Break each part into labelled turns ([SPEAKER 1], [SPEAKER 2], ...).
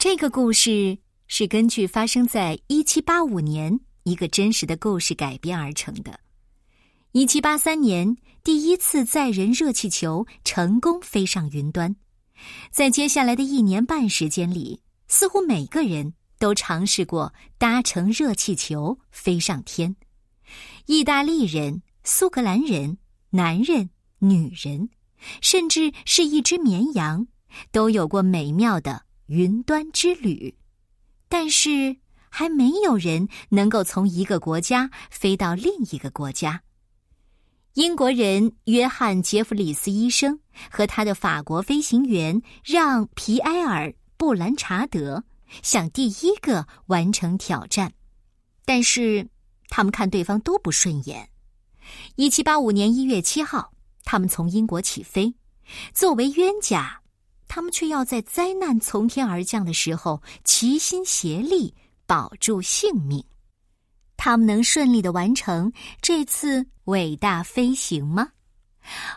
[SPEAKER 1] 这个故事是根据发生在一七八五年一个真实的故事改编而成的。一七八三年，第一次载人热气球成功飞上云端，在接下来的一年半时间里，似乎每个人都尝试过搭乘热气球飞上天。意大利人、苏格兰人、男人、女人，甚至是一只绵羊，都有过美妙的。云端之旅，但是还没有人能够从一个国家飞到另一个国家。英国人约翰·杰弗里斯医生和他的法国飞行员让·皮埃尔·布兰查德想第一个完成挑战，但是他们看对方都不顺眼。一七八五年一月七号，他们从英国起飞，作为冤家。他们却要在灾难从天而降的时候齐心协力保住性命。他们能顺利的完成这次伟大飞行吗？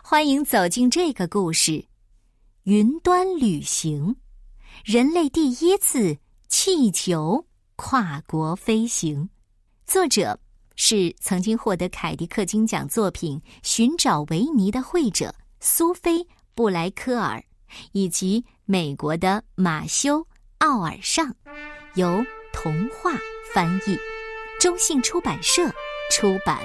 [SPEAKER 1] 欢迎走进这个故事——云端旅行，人类第一次气球跨国飞行。作者是曾经获得凯迪克金奖作品《寻找维尼》的绘者苏菲·布莱科尔。以及美国的马修·奥尔尚，由童话翻译，中信出版社出版。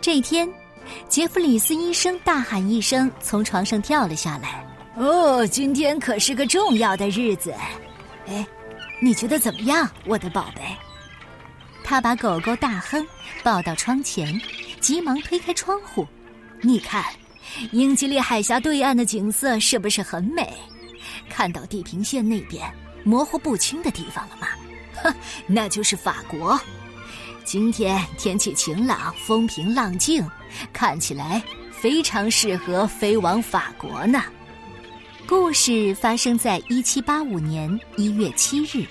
[SPEAKER 1] 这天，杰弗里斯医生大喊一声，从床上跳了下来。
[SPEAKER 2] 哦，今天可是个重要的日子，哎，你觉得怎么样，我的宝贝？
[SPEAKER 1] 他把狗狗大亨抱到窗前，急忙推开窗户。
[SPEAKER 2] 你看，英吉利海峡对岸的景色是不是很美？看到地平线那边模糊不清的地方了吗？哼，那就是法国。今天天气晴朗，风平浪静，看起来非常适合飞往法国呢。
[SPEAKER 1] 故事发生在一七八五年一月七日，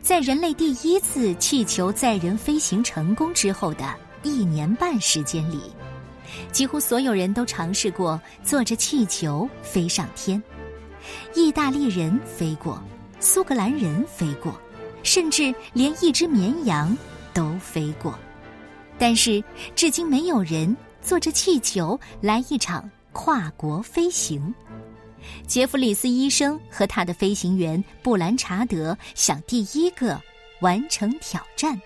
[SPEAKER 1] 在人类第一次气球载人飞行成功之后的一年半时间里，几乎所有人都尝试过坐着气球飞上天。意大利人飞过，苏格兰人飞过，甚至连一只绵羊都飞过，但是至今没有人坐着气球来一场跨国飞行。杰弗里斯医生和他的飞行员布兰查德想第一个完成挑战。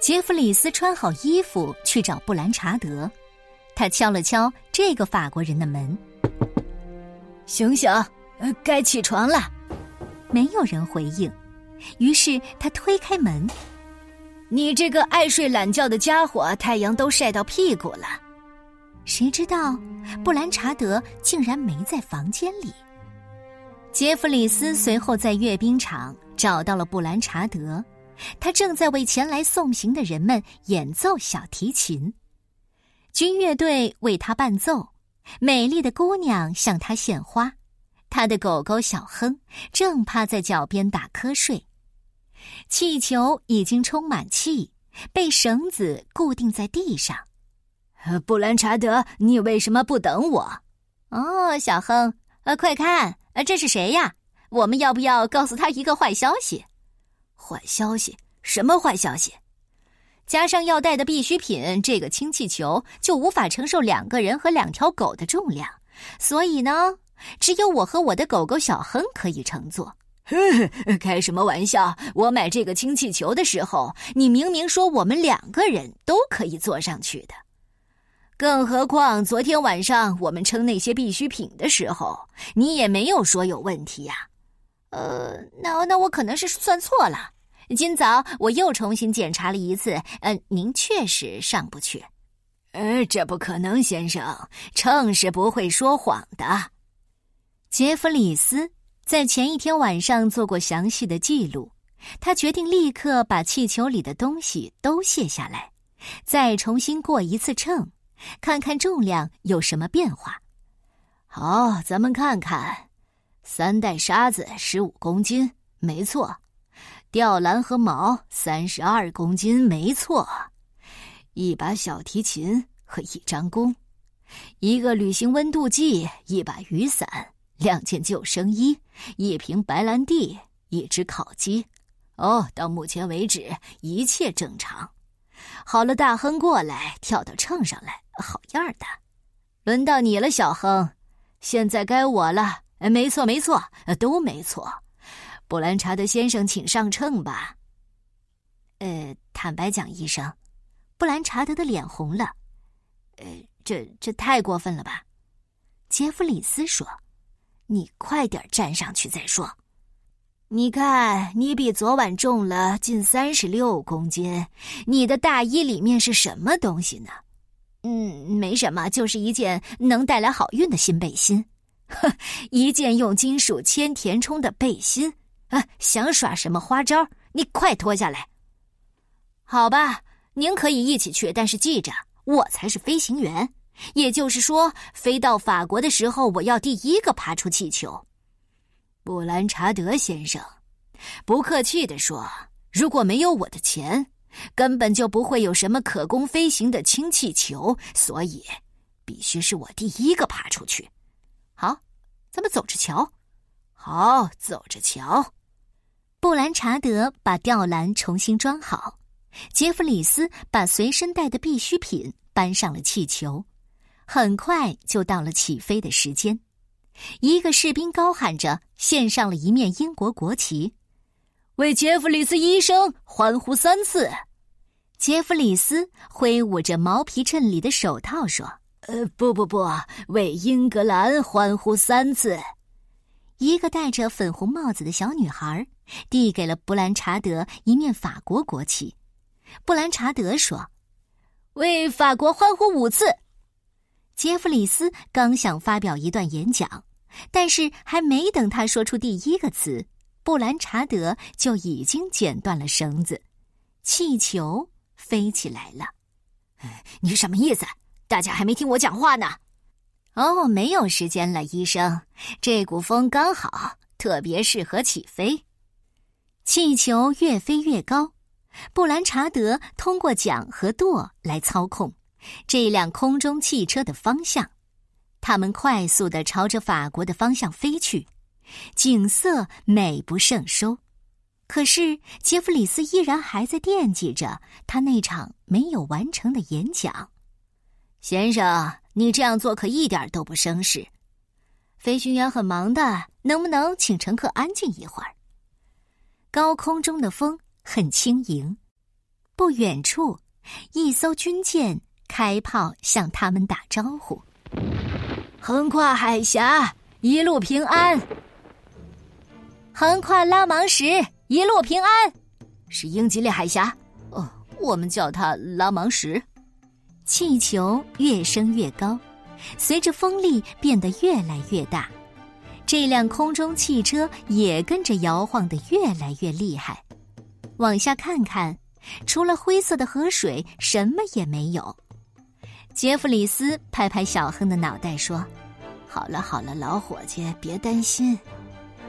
[SPEAKER 1] 杰弗里斯穿好衣服去找布兰查德，他敲了敲这个法国人的门：“
[SPEAKER 2] 醒醒，呃，该起床了。”
[SPEAKER 1] 没有人回应，于是他推开门：“
[SPEAKER 2] 你这个爱睡懒觉的家伙，太阳都晒到屁股了。”
[SPEAKER 1] 谁知道，布兰查德竟然没在房间里。杰弗里斯随后在阅兵场找到了布兰查德，他正在为前来送行的人们演奏小提琴，军乐队为他伴奏，美丽的姑娘向他献花，他的狗狗小亨正趴在脚边打瞌睡，气球已经充满气，被绳子固定在地上。
[SPEAKER 2] 布兰查德，你为什么不等我？
[SPEAKER 1] 哦，小亨，呃，快看，呃，这是谁呀？我们要不要告诉他一个坏消息？
[SPEAKER 2] 坏消息？什么坏消息？
[SPEAKER 1] 加上要带的必需品，这个氢气球就无法承受两个人和两条狗的重量，所以呢，只有我和我的狗狗小亨可以乘坐。
[SPEAKER 2] 开什么玩笑！我买这个氢气球的时候，你明明说我们两个人都可以坐上去的。更何况，昨天晚上我们称那些必需品的时候，你也没有说有问题呀。
[SPEAKER 1] 呃，那那我可能是算错了。今早我又重新检查了一次，呃，您确实上不去。
[SPEAKER 2] 呃，这不可能，先生，秤是不会说谎的。
[SPEAKER 1] 杰弗里斯在前一天晚上做过详细的记录，他决定立刻把气球里的东西都卸下来，再重新过一次秤。看看重量有什么变化。
[SPEAKER 2] 好，咱们看看，三袋沙子十五公斤，没错。吊篮和锚三十二公斤，没错。一把小提琴和一张弓，一个旅行温度计，一把雨伞，两件救生衣，一瓶白兰地，一只烤鸡。哦，到目前为止一切正常。好了，大亨过来，跳到秤上来，好样的。轮到你了，小亨。现在该我了。没错，没错，都没错。布兰查德先生，请上秤吧。
[SPEAKER 1] 呃，坦白讲，医生，布兰查德的脸红了。呃，这这太过分了吧？杰弗里斯说：“你快点站上去再说。
[SPEAKER 2] 你看，你比昨晚重了近三十六公斤。你的大衣里面是什么东西呢？
[SPEAKER 1] 嗯，没什么，就是一件能带来好运的新背心。
[SPEAKER 2] 哼，一件用金属铅填充的背心。”啊！想耍什么花招？你快脱下来！好吧，您可以一起去，但是记着，我才是飞行员。也就是说，飞到法国的时候，我要第一个爬出气球。布兰查德先生，不客气地说，如果没有我的钱，根本就不会有什么可供飞行的氢气球，所以必须是我第一个爬出去。好，咱们走着瞧。好，走着瞧。
[SPEAKER 1] 布兰查德把吊篮重新装好，杰弗里斯把随身带的必需品搬上了气球，很快就到了起飞的时间。一个士兵高喊着，献上了一面英国国旗，
[SPEAKER 2] 为杰弗里斯医生欢呼三次。
[SPEAKER 1] 杰弗里斯挥舞着毛皮衬里的手套说：“
[SPEAKER 2] 呃，不不不，为英格兰欢呼三次。”
[SPEAKER 1] 一个戴着粉红帽子的小女孩递给了布兰查德一面法国国旗。布兰查德说：“
[SPEAKER 2] 为法国欢呼五次。”
[SPEAKER 1] 杰弗里斯刚想发表一段演讲，但是还没等他说出第一个词，布兰查德就已经剪断了绳子，气球飞起来了。
[SPEAKER 2] 你什么意思？大家还没听我讲话呢。
[SPEAKER 1] 哦，没有时间了，医生。这股风刚好，特别适合起飞。气球越飞越高，布兰查德通过桨和舵来操控这辆空中汽车的方向。他们快速的朝着法国的方向飞去，景色美不胜收。可是杰弗里斯依然还在惦记着他那场没有完成的演讲，
[SPEAKER 2] 先生。你这样做可一点都不绅士。飞行员很忙的，能不能请乘客安静一会儿？
[SPEAKER 1] 高空中的风很轻盈，不远处，一艘军舰开炮向他们打招呼：“
[SPEAKER 2] 横跨海峡，一路平安。”“
[SPEAKER 3] 横跨拉芒什，一路平安。”
[SPEAKER 2] 是英吉利海峡。哦，我们叫它拉芒什。
[SPEAKER 1] 气球越升越高，随着风力变得越来越大，这辆空中汽车也跟着摇晃的越来越厉害。往下看看，除了灰色的河水，什么也没有。杰弗里斯拍拍小亨的脑袋说：“
[SPEAKER 2] 好了好了，老伙计，别担心。”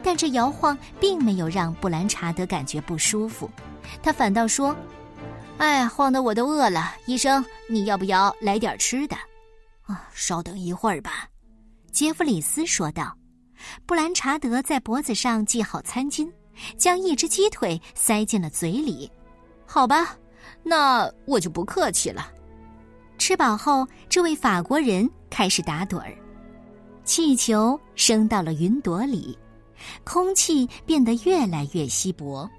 [SPEAKER 1] 但这摇晃并没有让布兰查德感觉不舒服，他反倒说。
[SPEAKER 3] 哎，晃得我都饿了。医生，你要不要来点吃的？
[SPEAKER 2] 啊，稍等一会儿吧。”
[SPEAKER 1] 杰弗里斯说道。布兰查德在脖子上系好餐巾，将一只鸡腿塞进了嘴里。
[SPEAKER 2] 好吧，那我就不客气了。
[SPEAKER 1] 吃饱后，这位法国人开始打盹儿。气球升到了云朵里，空气变得越来越稀薄，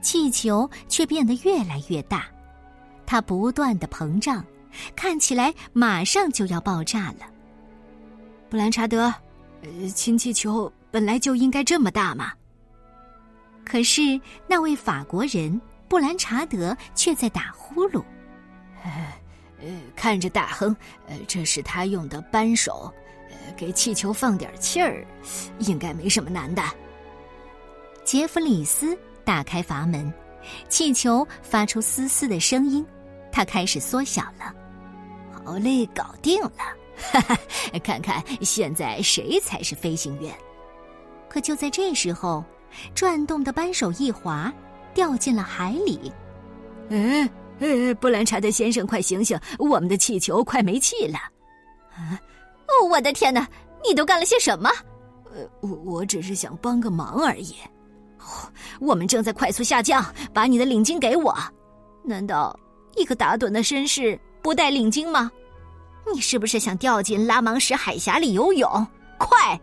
[SPEAKER 1] 气球却变得越来越大。它不断的膨胀，看起来马上就要爆炸了。
[SPEAKER 2] 布兰查德，呃，氢气球本来就应该这么大嘛。
[SPEAKER 1] 可是那位法国人布兰查德却在打呼噜。
[SPEAKER 2] 呃，看着大亨，呃，这是他用的扳手，呃，给气球放点气儿，应该没什么难的。
[SPEAKER 1] 杰弗里斯打开阀门，气球发出嘶嘶的声音。它开始缩小了，
[SPEAKER 2] 好嘞，搞定了！哈哈，看看现在谁才是飞行员？
[SPEAKER 1] 可就在这时候，转动的扳手一滑，掉进了海里。
[SPEAKER 2] 哎哎，布兰查德先生，快醒醒！我们的气球快没气了！
[SPEAKER 3] 啊！哦，我的天哪！你都干了些什么？
[SPEAKER 2] 呃，我我只是想帮个忙而已。我们正在快速下降，把你的领巾给我。难道一个打盹的绅士不带领巾吗？
[SPEAKER 3] 你是不是想掉进拉芒什海峡里游泳？快！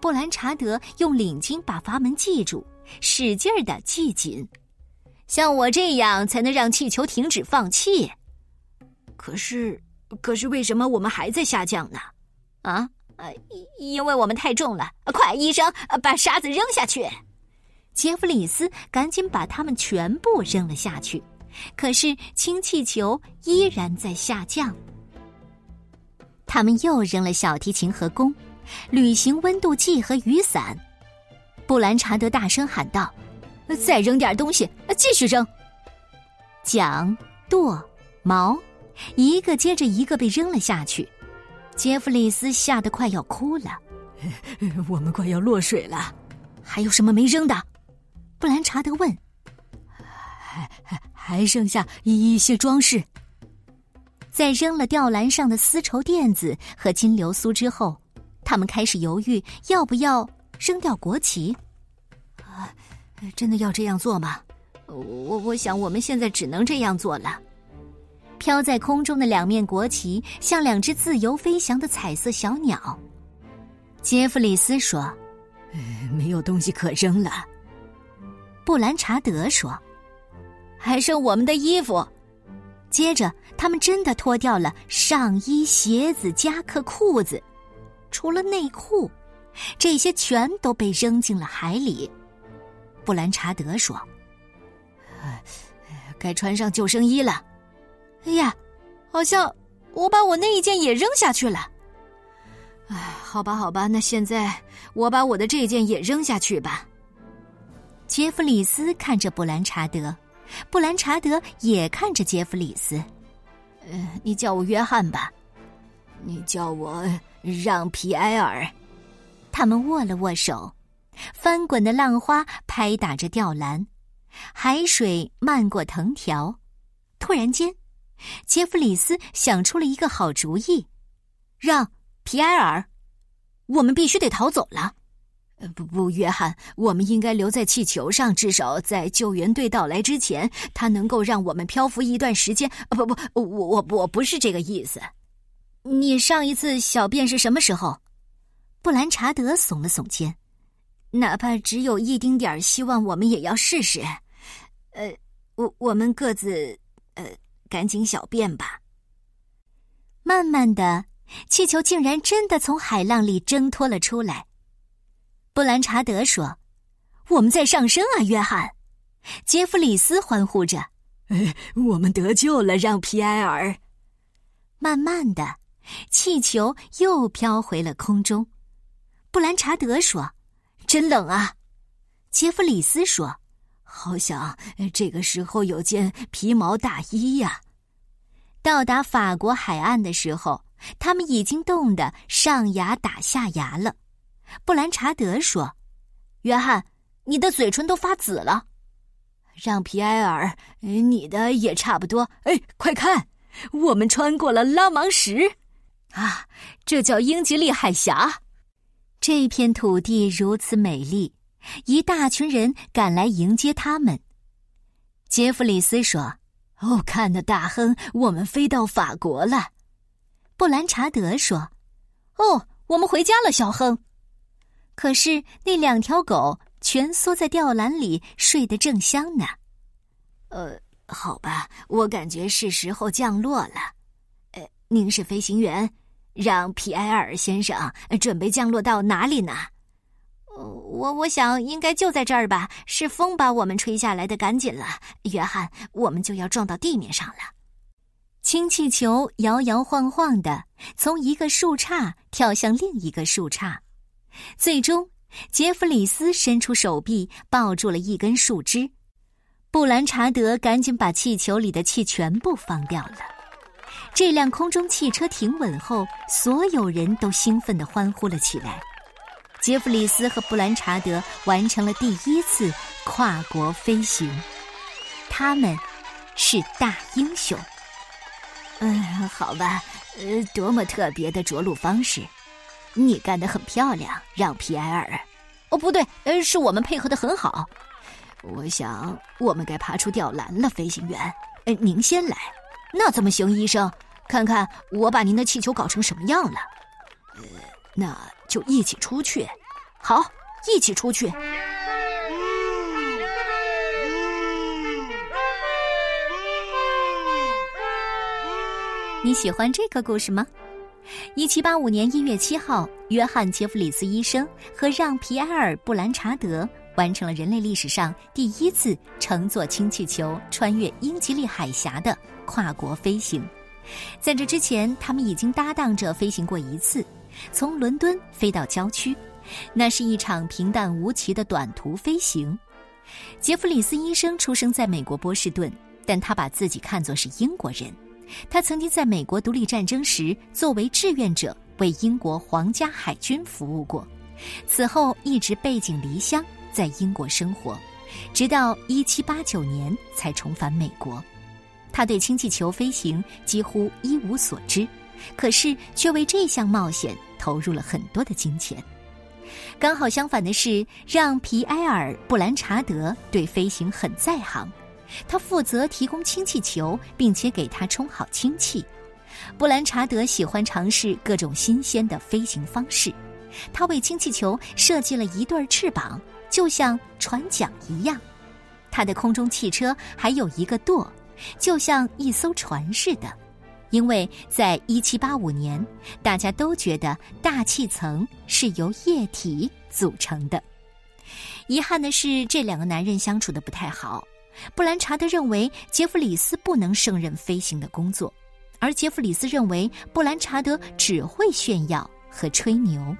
[SPEAKER 1] 布兰查德用领巾把阀门系住，使劲儿的系紧。
[SPEAKER 2] 像我这样才能让气球停止放气。可是，可是为什么我们还在下降呢？
[SPEAKER 3] 啊，呃，因为我们太重了。快，医生，把沙子扔下去。
[SPEAKER 1] 杰弗里斯赶紧把它们全部扔了下去。可是氢气球依然在下降。他们又扔了小提琴和弓。旅行温度计和雨伞，布兰查德大声喊道：“
[SPEAKER 2] 再扔点东西，继续扔！”
[SPEAKER 1] 桨、舵、锚，一个接着一个被扔了下去。杰弗里斯吓得快要哭了。
[SPEAKER 2] 我们快要落水了，
[SPEAKER 1] 还有什么没扔的？布兰查德问。
[SPEAKER 2] 还还剩下一些装饰。
[SPEAKER 1] 在扔了吊篮上的丝绸垫子和金流苏之后。他们开始犹豫，要不要扔掉国旗？
[SPEAKER 2] 啊，真的要这样做吗？我我想，我们现在只能这样做了。
[SPEAKER 1] 飘在空中的两面国旗像两只自由飞翔的彩色小鸟。杰弗里斯说：“
[SPEAKER 2] 没有东西可扔了。”
[SPEAKER 1] 布兰查德说：“
[SPEAKER 2] 还剩我们的衣服。”
[SPEAKER 1] 接着，他们真的脱掉了上衣、鞋子、夹克、裤子。除了内裤，这些全都被扔进了海里。布兰查德说：“
[SPEAKER 2] 该穿上救生衣了。”
[SPEAKER 3] 哎呀，好像我把我那一件也扔下去了。
[SPEAKER 2] 哎，好吧，好吧，那现在我把我的这件也扔下去吧。
[SPEAKER 1] 杰弗里斯看着布兰查德，布兰查德也看着杰弗里斯。
[SPEAKER 2] 呃，你叫我约翰吧。你叫我。让皮埃尔，
[SPEAKER 1] 他们握了握手。翻滚的浪花拍打着吊篮，海水漫过藤条。突然间，杰弗里斯想出了一个好主意：
[SPEAKER 2] 让皮埃尔，我们必须得逃走了。不不，约翰，我们应该留在气球上，至少在救援队到来之前，它能够让我们漂浮一段时间。不不，我我我不是这个意思。
[SPEAKER 3] 你上一次小便是什么时候？
[SPEAKER 1] 布兰查德耸了耸肩，
[SPEAKER 3] 哪怕只有一丁点儿希望，我们也要试试。呃，我我们各自呃，赶紧小便吧。
[SPEAKER 1] 慢慢的，气球竟然真的从海浪里挣脱了出来。布兰查德说：“
[SPEAKER 2] 我们在上升啊，约翰！”
[SPEAKER 1] 杰弗里斯欢呼着：“
[SPEAKER 2] 我们得救了，让皮埃尔！”
[SPEAKER 1] 慢慢的。气球又飘回了空中。布兰查德说：“
[SPEAKER 2] 真冷啊。”
[SPEAKER 1] 杰弗里斯说：“
[SPEAKER 2] 好想这个时候有件皮毛大衣呀。”
[SPEAKER 1] 到达法国海岸的时候，他们已经冻得上牙打下牙了。布兰查德说：“
[SPEAKER 3] 约翰，你的嘴唇都发紫了。”
[SPEAKER 2] 让皮埃尔，你的也差不多。哎，快看，我们穿过了拉芒什。啊，这叫英吉利海峡。
[SPEAKER 1] 这片土地如此美丽，一大群人赶来迎接他们。杰弗里斯说：“
[SPEAKER 2] 哦，看那大亨，我们飞到法国了。”
[SPEAKER 1] 布兰查德说：“
[SPEAKER 3] 哦，我们回家了，小亨。”
[SPEAKER 1] 可是那两条狗蜷缩在吊篮里，睡得正香呢。
[SPEAKER 2] 呃，好吧，我感觉是时候降落了。呃，您是飞行员。让皮埃尔先生准备降落到哪里呢？
[SPEAKER 3] 我我想应该就在这儿吧。是风把我们吹下来的，赶紧了，约翰，我们就要撞到地面上了。
[SPEAKER 1] 氢气球摇摇晃晃的从一个树杈跳向另一个树杈，最终，杰弗里斯伸出手臂抱住了一根树枝，布兰查德赶紧把气球里的气全部放掉了。这辆空中汽车停稳后，所有人都兴奋地欢呼了起来。杰弗里斯和布兰查德完成了第一次跨国飞行，他们是大英雄。
[SPEAKER 3] 嗯，好吧，呃，多么特别的着陆方式！你干得很漂亮，让皮埃尔。
[SPEAKER 2] 哦，不对，呃，是我们配合的很好。
[SPEAKER 3] 我想我们该爬出吊篮了，飞行员。呃，您先来。
[SPEAKER 2] 那怎么行，医生？看看我把您的气球搞成什么样了。
[SPEAKER 3] 呃，那就一起出去。
[SPEAKER 2] 好，一起出去。
[SPEAKER 1] 你喜欢这个故事吗？一七八五年一月七号，约翰·杰弗里斯医生和让·皮埃尔·布兰查德完成了人类历史上第一次乘坐氢气球穿越英吉利海峡的跨国飞行。在这之前，他们已经搭档着飞行过一次，从伦敦飞到郊区，那是一场平淡无奇的短途飞行。杰弗里斯医生出生在美国波士顿，但他把自己看作是英国人。他曾经在美国独立战争时作为志愿者为英国皇家海军服务过，此后一直背井离乡在英国生活，直到1789年才重返美国。他对氢气球飞行几乎一无所知，可是却为这项冒险投入了很多的金钱。刚好相反的是，让皮埃尔·布兰查德对飞行很在行。他负责提供氢气球，并且给他充好氢气。布兰查德喜欢尝试各种新鲜的飞行方式。他为氢气球设计了一对翅膀，就像船桨一样。他的空中汽车还有一个舵，就像一艘船似的。因为在一七八五年，大家都觉得大气层是由液体组成的。遗憾的是，这两个男人相处的不太好。布兰查德认为杰弗里斯不能胜任飞行的工作，而杰弗里斯认为布兰查德只会炫耀和吹牛。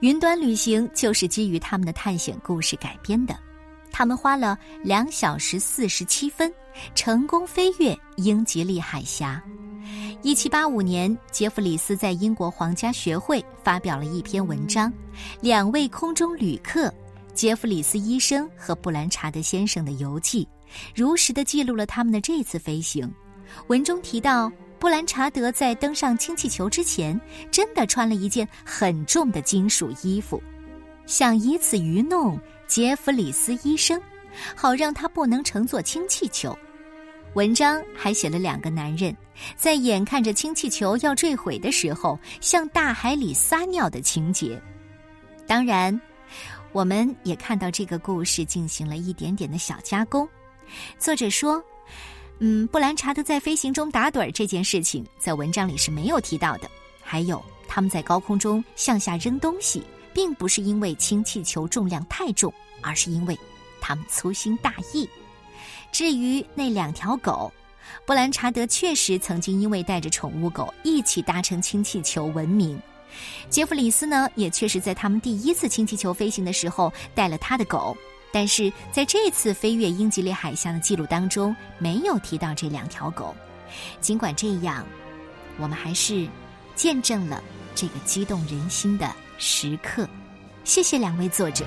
[SPEAKER 1] 云端旅行就是基于他们的探险故事改编的。他们花了两小时四十七分，成功飞越英吉利海峡。一七八五年，杰弗里斯在英国皇家学会发表了一篇文章，《两位空中旅客》。杰弗里斯医生和布兰查德先生的游记，如实的记录了他们的这次飞行。文中提到，布兰查德在登上氢气球之前，真的穿了一件很重的金属衣服，想以此愚弄杰弗里斯医生，好让他不能乘坐氢气球。文章还写了两个男人在眼看着氢气球要坠毁的时候，向大海里撒尿的情节。当然。我们也看到这个故事进行了一点点的小加工。作者说：“嗯，布兰查德在飞行中打盹这件事情，在文章里是没有提到的。还有，他们在高空中向下扔东西，并不是因为氢气球重量太重，而是因为他们粗心大意。至于那两条狗，布兰查德确实曾经因为带着宠物狗一起搭乘氢气球闻名。”杰弗里斯呢，也确实在他们第一次氢气球飞行的时候带了他的狗，但是在这次飞越英吉利海峡的记录当中没有提到这两条狗。尽管这样，我们还是见证了这个激动人心的时刻。谢谢两位作者。